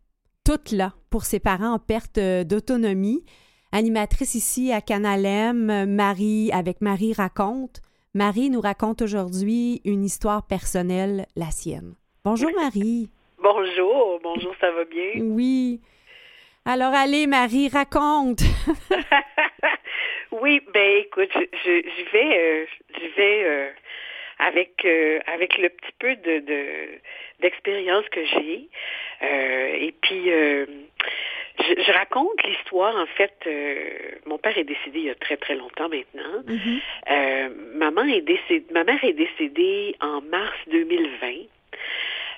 Toute là pour ses parents en perte d'autonomie. Animatrice ici à Canal M, Marie, avec Marie raconte. Marie nous raconte aujourd'hui une histoire personnelle, la sienne. Bonjour Marie. Bonjour, bonjour, ça va bien? Oui. Alors, allez, Marie, raconte. oui, ben écoute, je, je, je vais, euh, je vais euh, avec avec le petit peu de d'expérience que j'ai. et puis je, raconte l'histoire, en fait, mon père est décédé il y a très très longtemps maintenant. Mm-hmm. maman est décédée, ma mère est décédée en mars 2020.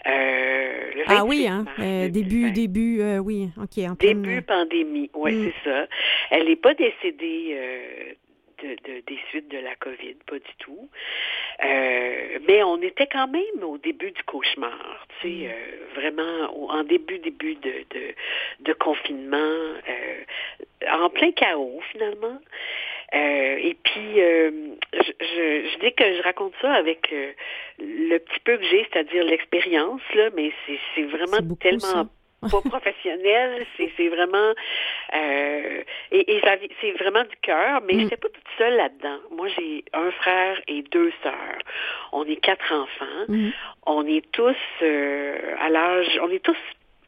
Euh, ah oui, hein? Euh, début, début, euh, oui, ok. En début pandémie, oui, mm. c'est ça. Elle n'est pas décédée de, de, des suites de la COVID, pas du tout. mais on était quand même au début du cauchemar, tu sais, mm. vraiment en début, début de, de, de confinement, en plein chaos finalement. Euh, et puis, euh, je, je, dis que je raconte ça avec euh, le petit peu que j'ai, c'est-à-dire l'expérience, là, mais c'est vraiment tellement pas professionnel, c'est vraiment euh, et, et c'est vraiment du cœur, mais je mm. j'étais pas toute seule là-dedans. Moi, j'ai un frère et deux sœurs. On est quatre enfants. Mm. On est tous à l'âge, on est tous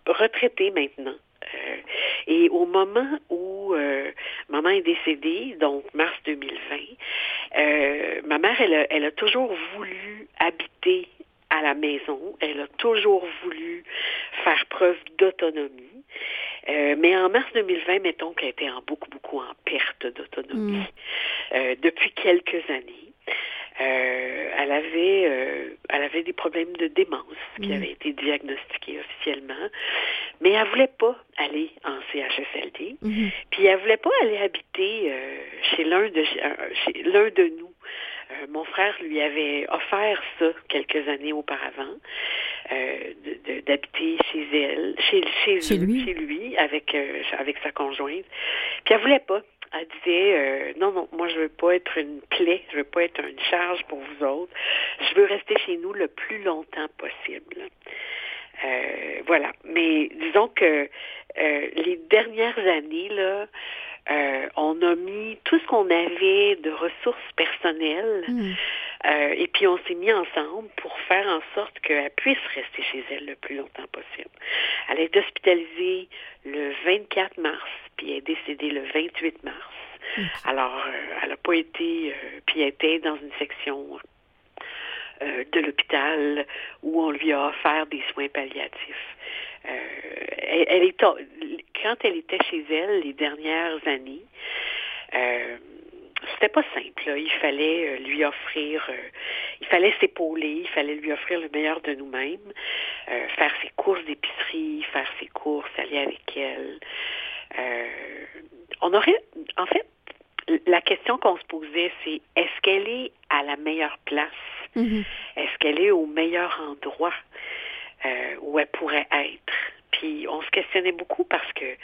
retraités maintenant. Euh, et au moment où euh, maman est décédée, donc mars 2020, euh, ma mère, elle a, elle a toujours voulu habiter à la maison. Elle a toujours voulu faire preuve d'autonomie. mais en mars 2020, mettons qu'elle était en beaucoup, beaucoup en perte d'autonomie mm. depuis quelques années. Euh, elle avait euh, elle avait des problèmes de démence qui mm. avaient été diagnostiqués officiellement, mais elle voulait pas aller en CHSLD, mm-hmm. puis elle voulait pas aller habiter euh, chez l'un de chez l'un de nous. Mon frère lui avait offert ça quelques années auparavant, d'habiter chez elle, chez, chez, lui? chez lui, avec avec sa conjointe. Puis elle voulait pas elle disait euh, non, non, moi je veux pas être une plaie, je veux pas être une charge pour vous autres. Je veux rester chez nous le plus longtemps possible. Euh, voilà. Mais disons que euh, les dernières années, là, on a mis tout ce qu'on avait de ressources personnelles hmm. et puis on s'est mis ensemble pour faire en sorte qu'elle puisse rester chez elle le plus longtemps possible. Elle est hospitalisée le 24 mars puis elle est décédée le 28 mars. Alors, euh, elle n'a pas été, euh, puis elle était dans une section euh, de l'hôpital où on lui a offert des soins palliatifs. Elle, est, quand elle était chez elle les dernières années, c'était pas simple. Il fallait lui offrir, il fallait s'épauler, il fallait lui offrir le meilleur de nous-mêmes, faire ses courses d'épicerie, faire ses courses, aller avec elle. Euh, on aurait, en fait, la question qu'on se posait, c'est est-ce qu'elle est à la meilleure place? Mm-hmm. Est-ce qu'elle est au meilleur endroit euh, où elle pourrait être? Puis on se questionnait beaucoup parce que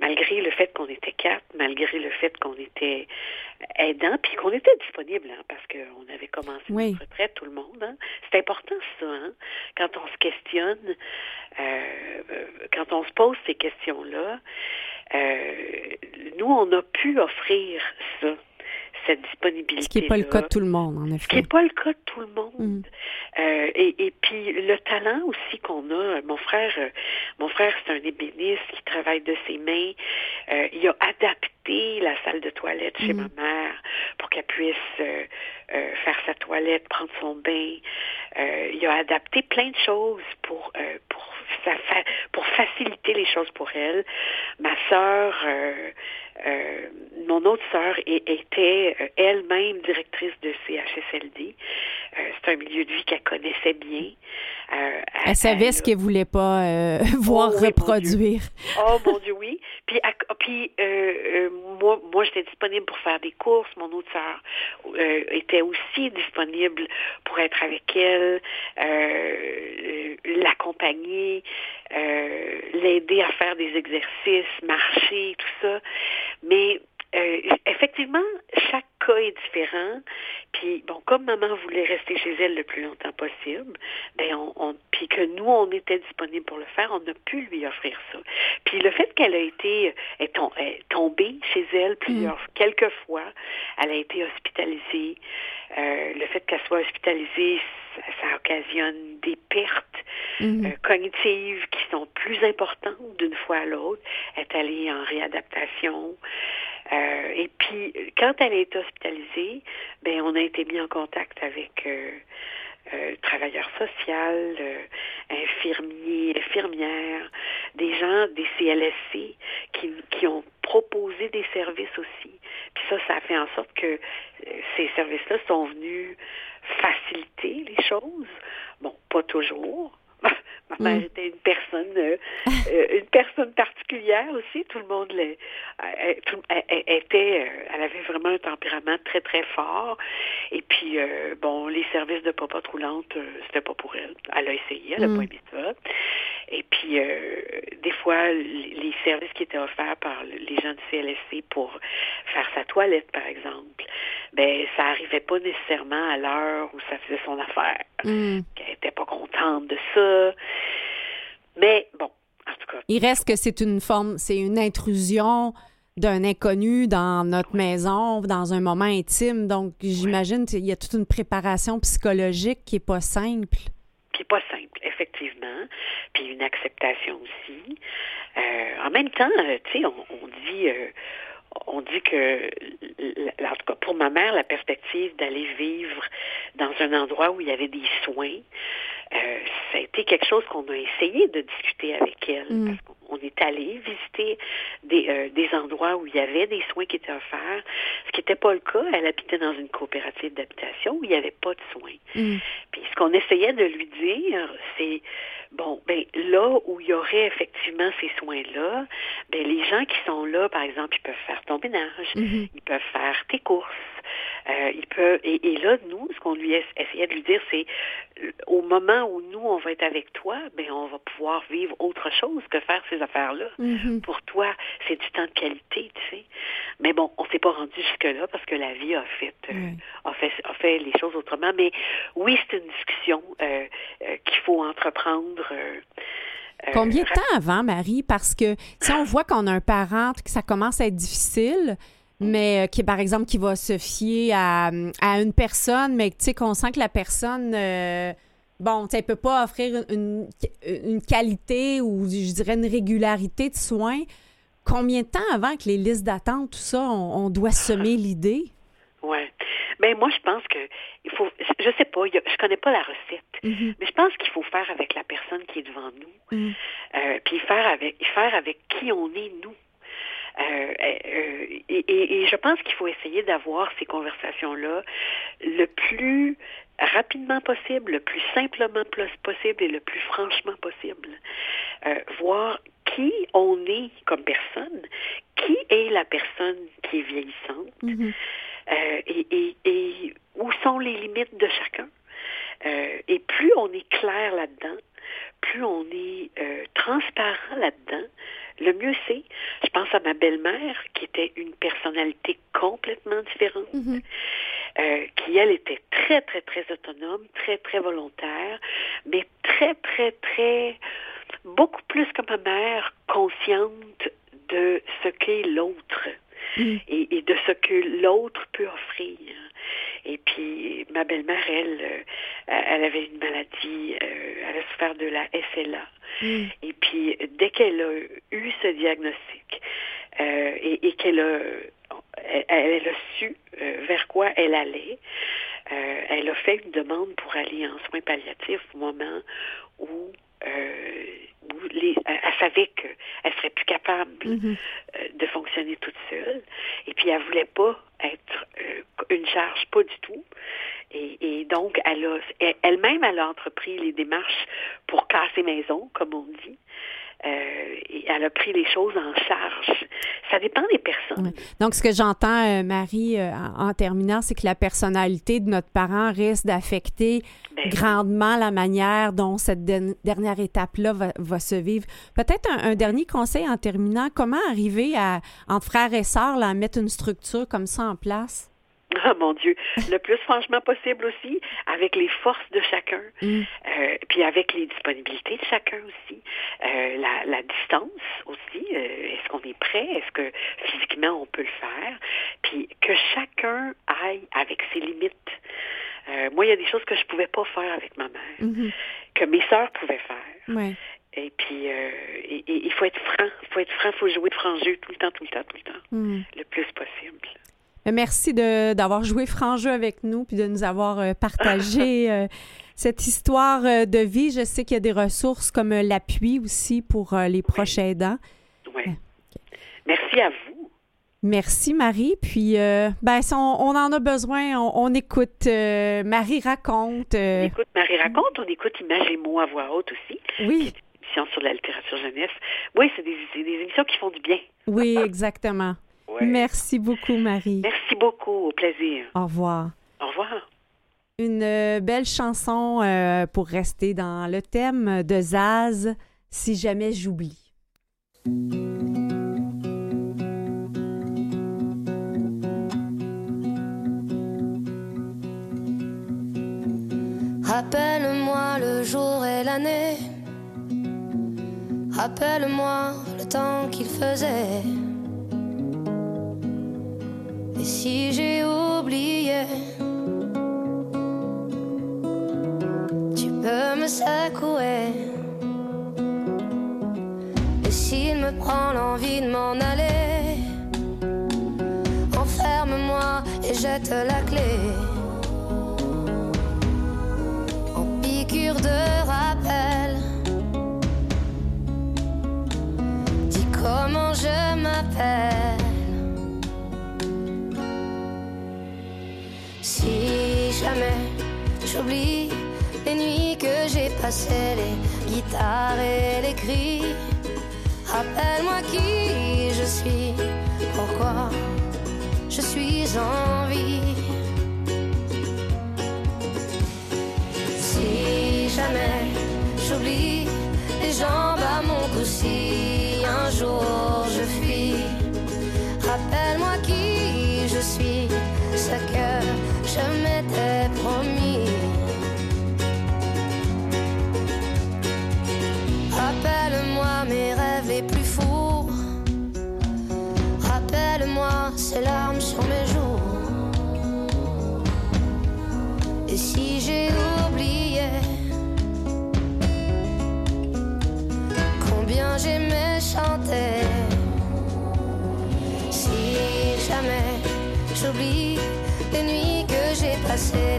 malgré le fait qu'on était quatre, malgré le fait qu'on était aidant, puis qu'on était disponible, hein, parce qu'on avait commencé notre retraite, tout le monde. Hein. C'est important ça, hein? quand on se questionne, euh, quand on se pose ces questions-là. Euh, nous, on a pu offrir ça cette disponibilité. Ce qui n'est pas le cas de tout le monde, en effet. Ce qui n'est pas le cas de tout le monde. Mm. Euh, et, et, puis le talent aussi qu'on a, mon frère, euh, mon frère c'est un ébéniste qui travaille de ses mains. Euh, il a adapté la salle de toilette chez mm. ma mère pour qu'elle puisse euh, euh, faire sa toilette, prendre son bain. il a adapté plein de choses pour pour faciliter les choses pour elle. Ma sœur, euh, euh, mon autre sœur était euh, elle-même directrice de CHSLD. c'est un milieu de vie qu'elle connaissait bien. Elle, savait ce qu'elle voulait pas voir oh reproduire. oh mon Dieu, oui. Puis, puis moi, moi j'étais disponible pour faire des courses. Mon autre sœur était aussi disponible pour être avec elle, l'accompagner, l'aider à faire des exercices, marcher, tout ça. Mais euh, effectivement, chaque cas est différent. Puis bon, comme maman voulait rester chez elle le plus longtemps possible, ben on, puis que nous on était disponible pour le faire, on a pu lui offrir ça. Puis le fait qu'elle a été est, tombée chez elle plusieurs mm. quelques fois, elle a été hospitalisée. Euh, le fait qu'elle soit hospitalisée, ça, occasionne des pertes mm. euh, cognitives qui sont plus importantes d'une fois à l'autre. Elle est allée en réadaptation. Euh, et puis, quand elle est hospitalisée, ben, on a été mis en contact avec euh, travailleurs sociaux, euh, infirmiers, infirmières, des gens des CLSC qui, qui ont proposé des services aussi. Puis ça, ça a fait en sorte que euh, ces services-là sont venus faciliter les choses. Bon, pas toujours, Ma mère mm. était une personne, euh, euh, une personne particulière aussi. Tout le monde l'est. Elle, était, euh, elle avait vraiment un tempérament très très fort. Et puis bon, les services de papa roulante, c'était pas pour elle. Elle a essayé, elle a pas mm. aimé ça. Et puis des fois, les services qui étaient offerts par les gens du CLSC pour faire sa toilette, par exemple, ben ça arrivait pas nécessairement à l'heure où ça faisait son affaire. Mm. Elle était pas contente de ça. Mais bon, en tout cas. Il reste que c'est une forme, c'est une intrusion d'un inconnu dans notre maison, dans un moment intime. Donc, j'imagine qu'il y a toute une préparation psychologique qui n'est pas simple. Qui n'est pas simple, effectivement. Puis une acceptation aussi. Euh, en même temps, euh, tu sais, on, dit. Euh, on dit que, en tout cas pour ma mère, la perspective d'aller vivre dans un endroit où il y avait des soins, euh, ça a été quelque chose qu'on a essayé de discuter avec elle. Mm. on est allé visiter des, euh, des endroits où il y avait des soins qui étaient offerts, ce qui n'était pas le cas. Elle habitait dans une coopérative d'habitation où il n'y avait pas de soins. Mm. Puis ce qu'on essayait de lui dire, c'est bon, ben là où il y aurait effectivement ces soins-là, ben les gens qui sont là, par exemple, ils peuvent faire ton ménage, mm-hmm. ils peuvent faire tes courses, euh, il peut et, et, là, nous, ce qu'on lui essayait de lui dire, c'est au moment où nous, on va être avec toi, ben on va pouvoir vivre autre chose que faire ces affaires-là. Mm-hmm. Pour toi, c'est du temps de qualité, tu sais. Mais bon, on s'est pas rendu jusque-là parce que la vie a fait, euh, a fait, a fait les choses autrement. Mais oui, c'est une discussion euh, euh qu'il faut entreprendre. Euh, Combien de temps avant, Marie? Parce que si on voit qu'on a un parent, que ça commence à être difficile, mais qui, par exemple, qui va se fier à, à une personne, mais tu sais, qu'on sent que la personne bon, tu ne peut pas offrir une, une, qualité ou, je dirais, une régularité de soins. Combien de temps avant que les listes d'attente, tout ça, on, doit semer l'idée? Oui. Ben moi, je pense que il faut, je sais pas, je connais pas la recette, mm-hmm. mais je pense qu'il faut faire avec la personne qui est devant nous, mm. euh, puis faire avec, faire avec qui on est nous. Euh, euh, et, et, je pense qu'il faut essayer d'avoir ces conversations-là le plus rapidement possible, le plus simplement possible et le plus franchement possible. Euh, voir qui on est comme personne, qui est la personne qui est vieillissante mm-hmm. et, et, où sont les limites de chacun. Euh, et plus on est clair là-dedans, plus on est euh, transparent là-dedans, le mieux c'est. Je pense à ma belle-mère qui était une personnalité complètement différente. Mm-hmm. Euh, qui, elle, était très, très, très autonome, très, très volontaire, mais très, très, très, beaucoup plus que ma mère, consciente de ce qu'est l'autre. Mm. Et, de ce que l'autre peut offrir. Et puis, ma belle-mère, elle, euh, elle avait une maladie, euh, elle a souffert de la SLA. Mm. Et puis, dès qu'elle a eu ce diagnostic et, et qu'elle a elle, a su euh, vers quoi elle allait. Euh, elle a fait une demande pour aller en soins palliatifs au moment où, euh, les, elle, savait qu'elle serait plus capable mm-hmm. de fonctionner Et puis, elle voulait pas être une charge, pas du tout. Et, donc, elle elle-même, elle a entrepris les démarches pour casser maison, comme on dit. Euh, elle a pris les choses en charge. Ça dépend des personnes. Donc, ce que j'entends, euh, Marie, euh, en, terminant, c'est que la personnalité de notre parent risque d'affecter ben grandement la manière dont cette dernière étape-là va, se vivre. Peut-être un, dernier conseil en terminant. Comment arriver à, entre frères et sœurs, à mettre une structure comme ça en place? Oh mon Dieu, le plus franchement possible aussi, avec les forces de chacun, mm. euh, puis avec les disponibilités de chacun aussi, euh, la, la, distance aussi, euh, est-ce qu'on est prêt, est-ce que physiquement on peut le faire, puis que chacun aille avec ses limites. moi, il y a des choses que je pouvais pas faire avec ma mère, mm-hmm. que mes sœurs pouvaient faire. Et puis, euh, il faut être franc. Il faut être franc, il faut jouer franc jeu tout le temps, tout le temps, tout le temps. Hmm. Le plus possible. Merci d'avoir joué franc jeu avec nous puis de nous avoir euh, partagé euh, cette histoire de vie. Je sais qu'il y a des ressources comme l'appui aussi pour les proches aidants. Oui. Merci à vous. Merci Marie. Puis, ben, si on, en a besoin, on, écoute Marie raconte. On écoute Marie raconte, on écoute Image et mots à voix haute aussi. Oui sur la littérature jeunesse. Oui, c'est des, émissions qui font du bien. Oui, exactement. Merci beaucoup, Marie. Merci beaucoup. Au plaisir. Au revoir. Au revoir. Une euh, belle chanson euh, pour rester dans le thème de Zaz, Si jamais j'oublie. Rappelle-moi le jour et l'année Rappelle-moi le temps qu'il faisait. Et les rappelle-moi qui je suis, pourquoi je suis en j'oublie les nuits que j'ai passées,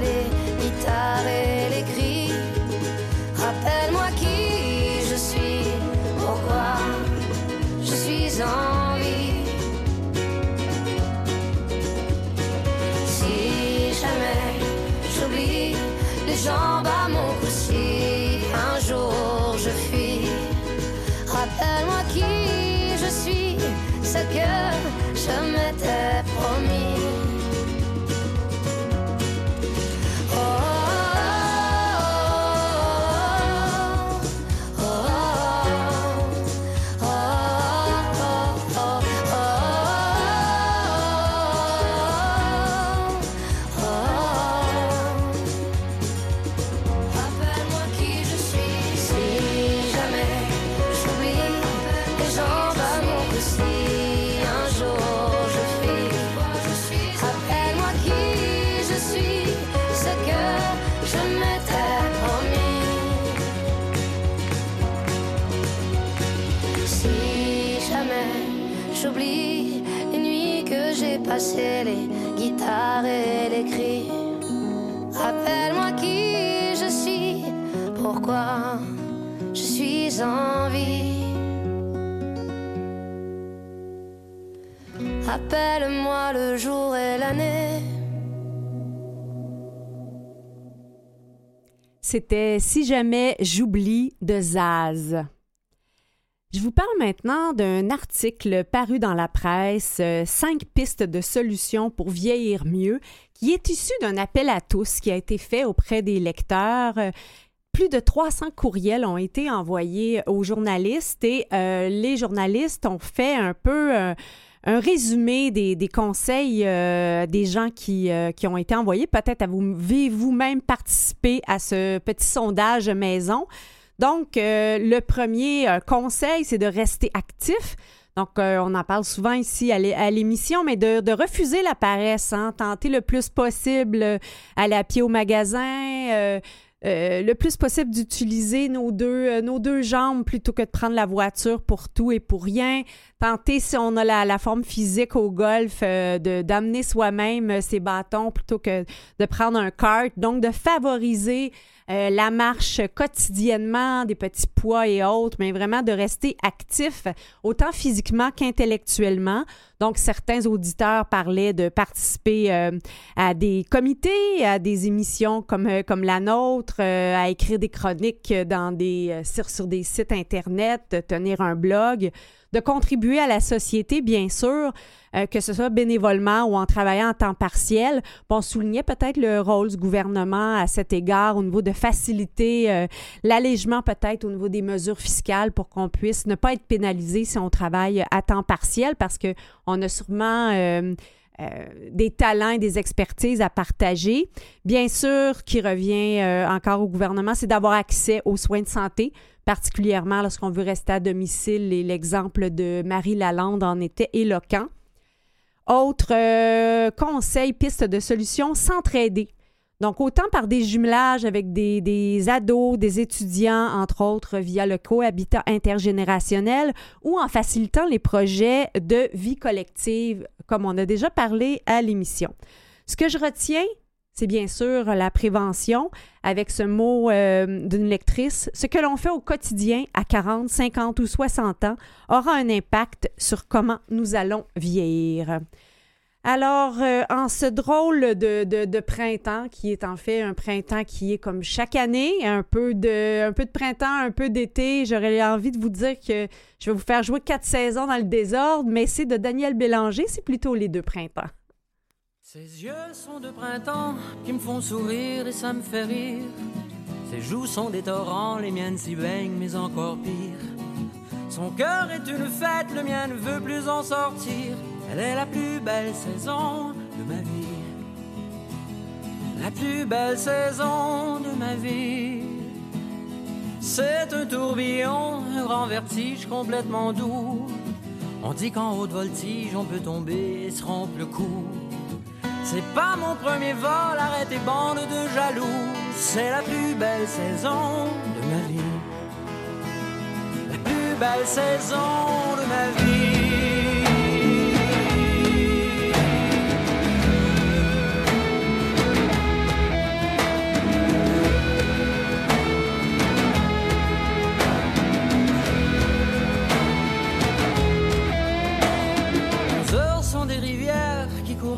C'était Si jamais j'oublie de Zaz. Je vous parle maintenant d'un article paru dans la presse, euh, Cinq pistes de solutions pour vieillir mieux, qui est issu d'un appel à tous qui a été fait auprès des lecteurs. Euh, plus de 300 courriels ont été envoyés aux journalistes et euh, les journalistes ont fait un peu un résumé des, conseils des gens qui, qui, ont été envoyés. Peut-être avez vous-même participé à ce petit sondage maison? Donc, euh, le premier euh, conseil, c'est de rester actif. Donc, euh, on en parle souvent ici à l'émission, mais de, refuser la paresse, hein, tenter le plus possible aller à pied au magasin, euh, le plus possible d'utiliser nos deux, euh, nos deux jambes plutôt que de prendre la voiture pour tout et pour rien. Tenter, si on a la, forme physique au golf, euh, de d'amener soi-même ses bâtons plutôt que de prendre un kart. Donc, de favoriser euh, la marche quotidiennement, des petits poids et autres, mais vraiment de rester actif autant physiquement qu'intellectuellement. Donc, certains auditeurs parlaient de participer euh, à des comités, à des émissions comme, euh, comme la nôtre, à écrire des chroniques dans des, sur, sur des sites Internet, de tenir un blog de contribuer à la société, bien sûr, euh, que ce soit bénévolement ou en travaillant en temps partiel. Bon, on soulignait peut-être le rôle du gouvernement à cet égard au niveau de faciliter euh, l'allègement peut-être au niveau des mesures fiscales pour qu'on puisse ne pas être pénalisé si on travaille à temps partiel parce qu'on a sûrement... Euh, des talents et des expertises à partager. Bien sûr, qui revient encore au gouvernement, c'est d'avoir accès aux soins de santé particulièrement lorsqu'on veut rester à domicile. Et l'exemple de Marie Lalande en était éloquent. Autre euh, conseil, piste de solution, s'entraider. Donc, autant par des jumelages avec des, des, ados, des étudiants, entre autres, via le cohabitat intergénérationnel, ou en facilitant les projets de vie collective, comme on a déjà parlé à l'émission. Ce que je retiens, c'est bien sûr la prévention, avec ce mot euh, d'une lectrice. Ce que l'on fait au quotidien à 40, 50 ou 60 ans aura un impact sur comment nous allons vieillir. Alors, euh, en ce drôle de, printemps, qui est en fait un printemps qui est comme chaque année, un peu de, un peu de printemps, un peu d'été, j'aurais envie de vous dire que je vais vous faire jouer quatre saisons dans le désordre, mais c'est de Daniel Bélanger, c'est plutôt les deux printemps. Ses yeux sont de printemps qui me font sourire et ça me fait rire. Ses joues sont des torrents, les miennes s'y baignent, mais encore pire. Son cœur est une fête, le mien ne veut plus en sortir. Elle est la plus belle saison de ma vie. La plus belle saison de ma vie. C'est un tourbillon, un grand vertige complètement doux. On dit qu'en haute voltige, on peut tomber et se rompre le cou. C'est pas mon premier vol, arrête tes bandes de jaloux. C'est la plus belle saison de ma vie. Belle saison de ma vie.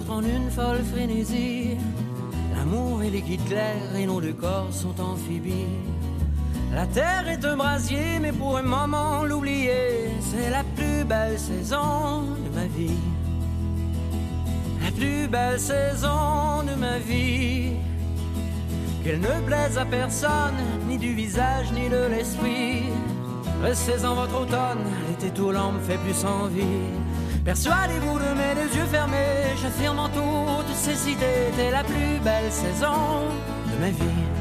en une folle frénésie. L'amour et les clairs et nos deux corps sont amphibies. La terre est un brasier, mais pour un moment l'oublier, c'est la plus belle saison de ma vie. La plus belle saison de ma vie. Qu'elle ne plaise à personne, ni du visage, ni de l'esprit. Restez en votre automne, l'été tout l'an me fait plus envie. Persuadez-vous de mes deux yeux fermés, j'affirme en toute cécité, t'es la plus belle saison de ma vie.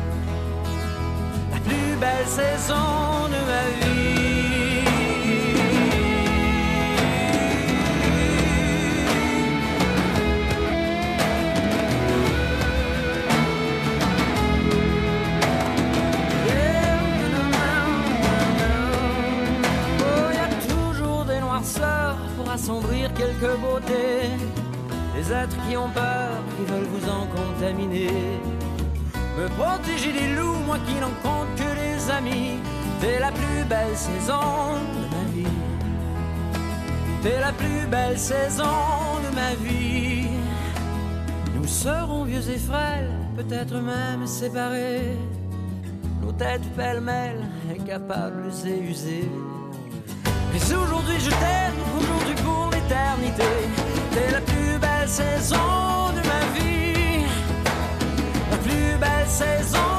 Belle saison de ma vie. assombrir quelques beautés. Les êtres qui ont peur, qui veulent vous en contaminer. Me protéger des loups, moi qui n'en compte amis. T'es la plus belle saison de ma vie. T'es la plus belle saison de ma vie. Nous serons vieux et frêles, peut-être même séparés. Nos têtes pêle-mêle, incapables et usées. Mais aujourd'hui je t'aime, aujourd'hui pour l'éternité. T'es la plus belle saison de ma vie. La plus belle saison.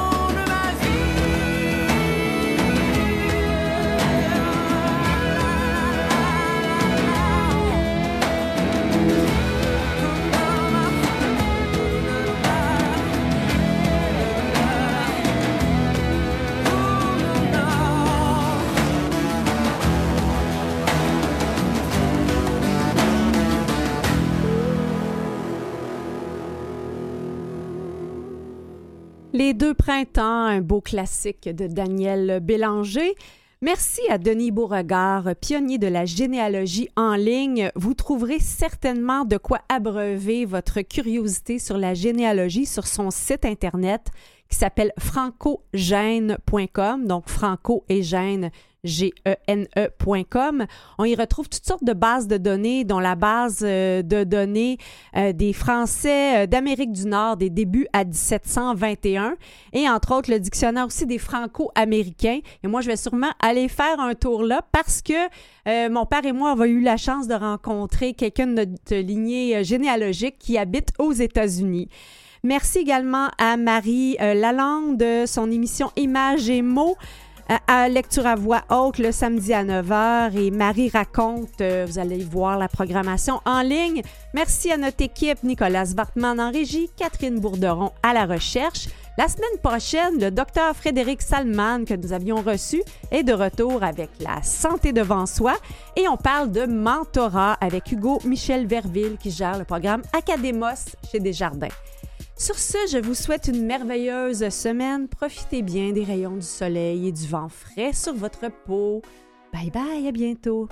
Les deux printemps, un beau classique de Daniel Bélanger. Merci à Denis Beauregard, pionnier de la généalogie en ligne. Vous trouverez certainement de quoi abreuver votre curiosité sur la généalogie sur son site Internet qui s'appelle francogène.com. Donc, Franco et Gène, G-E-N-E.com. On y retrouve toutes sortes de bases de données, dont la base euh, de données euh, des Français euh, d'Amérique du Nord des débuts à 1721 et entre autres le dictionnaire aussi des Franco-Américains. Et moi, je vais sûrement aller faire un tour là parce que mon père et moi avons eu la chance de rencontrer quelqu'un de notre lignée généalogique qui habite aux États-Unis. Merci également à Marie Lalande de son émission Images et mots à lecture à voix haute le samedi à 9h et Marie raconte, euh, vous allez voir la programmation en ligne. Merci à notre équipe, Nicolas Wartman en régie, Catherine Bourderon à la recherche. La semaine prochaine, le docteur Frédéric Salman que nous avions reçu est de retour avec la santé devant soi et on parle de mentorat avec Hugo Michel Verville qui gère le programme Académos chez Desjardins. Sur ce, je vous souhaite une merveilleuse semaine. Profitez bien des rayons du soleil et du vent frais sur votre peau. Bye bye, à bientôt.